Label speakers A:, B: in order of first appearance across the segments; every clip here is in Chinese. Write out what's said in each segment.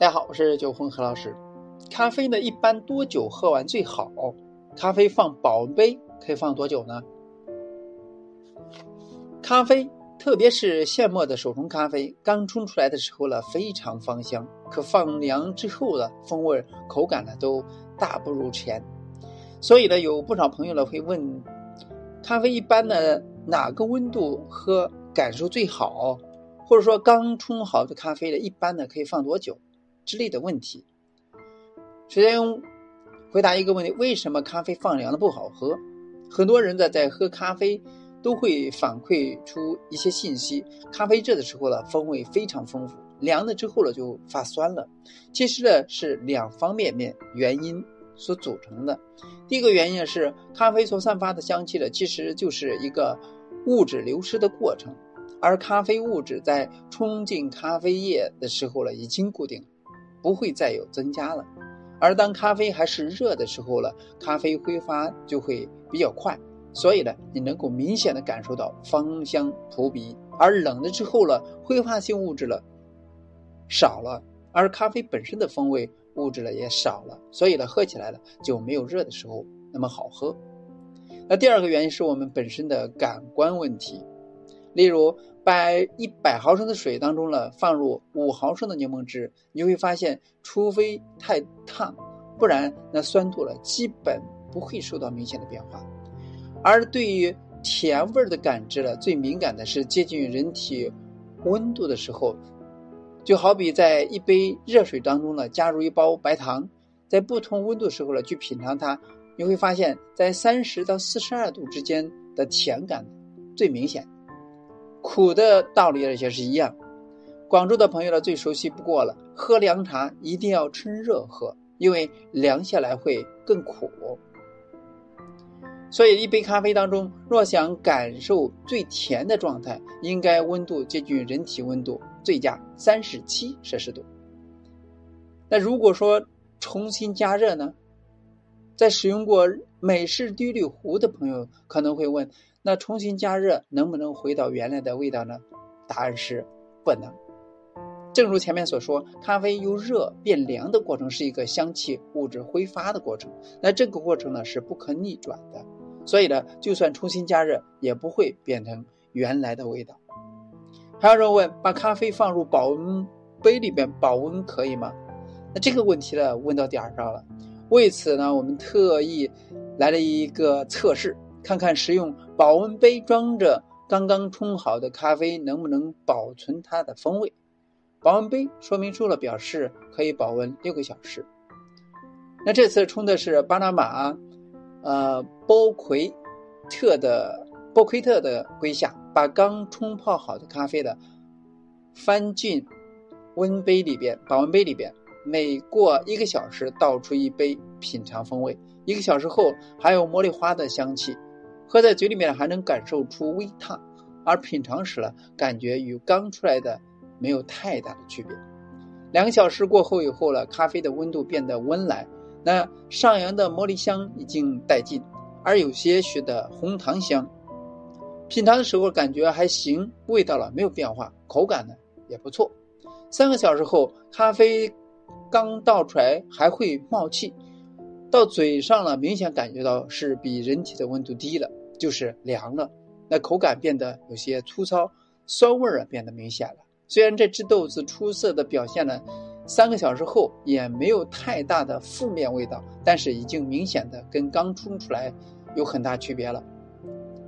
A: 大家好，我是九红何老师。咖啡呢，一般多久喝完最好？咖啡放保温杯可以放多久呢？咖啡，特别是现磨的手冲咖啡，刚冲出来的时候呢，非常芳香。可放凉之后呢，风味、口感呢，都大不如前。所以呢，有不少朋友呢会问：咖啡一般呢，哪个温度喝感受最好？或者说，刚冲好的咖啡呢，一般呢可以放多久？之类的问题，首先回答一个问题：为什么咖啡放凉了不好喝？很多人在在喝咖啡都会反馈出一些信息：咖啡热的时候呢，风味非常丰富；凉了之后呢，就发酸了。其实呢，是两方面面原因所组成的。第一个原因是咖啡所散发的香气呢，其实就是一个物质流失的过程，而咖啡物质在冲进咖啡液的时候呢，已经固定。不会再有增加了，而当咖啡还是热的时候了，咖啡挥发就会比较快，所以呢，你能够明显的感受到芳香扑鼻。而冷了之后了，挥发性物质了少了，而咖啡本身的风味物质呢也少了，所以呢，喝起来了就没有热的时候那么好喝。那第二个原因是我们本身的感官问题，例如。把一百毫升的水当中呢，放入五毫升的柠檬汁，你会发现，除非太烫，不然那酸度呢基本不会受到明显的变化。而对于甜味的感知呢，最敏感的是接近于人体温度的时候，就好比在一杯热水当中呢，加入一包白糖，在不同温度时候呢去品尝它，你会发现在三十到四十二度之间的甜感最明显。苦的道理也是一样，广州的朋友呢最熟悉不过了。喝凉茶一定要趁热喝，因为凉下来会更苦。所以一杯咖啡当中，若想感受最甜的状态，应该温度接近人体温度，最佳三十七摄氏度。那如果说重新加热呢？在使用过美式滴滤壶的朋友可能会问。那重新加热能不能回到原来的味道呢？答案是不能。正如前面所说，咖啡由热变凉的过程是一个香气物质挥发的过程，那这个过程呢是不可逆转的，所以呢，就算重新加热也不会变成原来的味道。还有人问，把咖啡放入保温杯里边保温可以吗？那这个问题呢问到点儿上了。为此呢，我们特意来了一个测试。看看使用保温杯装着刚刚冲好的咖啡能不能保存它的风味。保温杯说明书了表示可以保温六个小时。那这次冲的是巴拿马，呃，波奎特的波奎特的瑰夏，把刚冲泡好的咖啡的翻进温杯里边，保温杯里边，每过一个小时倒出一杯品尝风味。一个小时后还有茉莉花的香气。喝在嘴里面还能感受出微烫，而品尝时呢，感觉与刚出来的没有太大的区别。两个小时过后以后了，咖啡的温度变得温来，那上扬的茉莉香已经殆尽，而有些许的红糖香。品尝的时候感觉还行，味道了没有变化，口感呢也不错。三个小时后，咖啡刚倒出来还会冒气，到嘴上了，明显感觉到是比人体的温度低了。就是凉了，那口感变得有些粗糙，酸味儿啊变得明显了。虽然这只豆子出色的表现了三个小时后也没有太大的负面味道，但是已经明显的跟刚冲出来有很大区别了。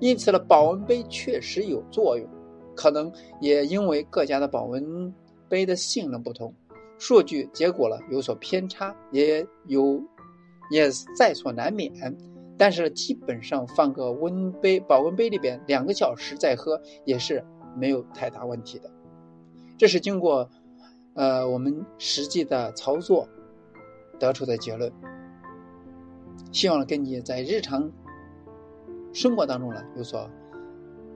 A: 因此呢，保温杯确实有作用，可能也因为各家的保温杯的性能不同，数据结果了有所偏差，也有也在所难免。但是基本上放个温杯、保温杯里边两个小时再喝也是没有太大问题的。这是经过，呃，我们实际的操作得出的结论。希望跟你在日常生活当中呢有所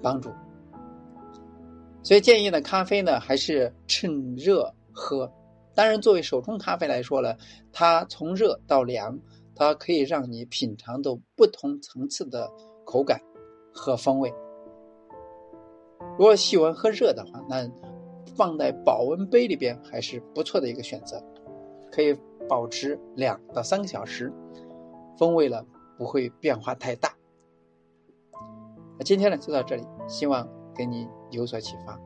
A: 帮助。所以建议呢，咖啡呢还是趁热喝。当然，作为手冲咖啡来说呢，它从热到凉。它可以让你品尝到不同层次的口感和风味。如果喜欢喝热的话，那放在保温杯里边还是不错的一个选择。可以保持两到三个小时，风味呢不会变化太大。那今天呢就到这里，希望给你有所启发。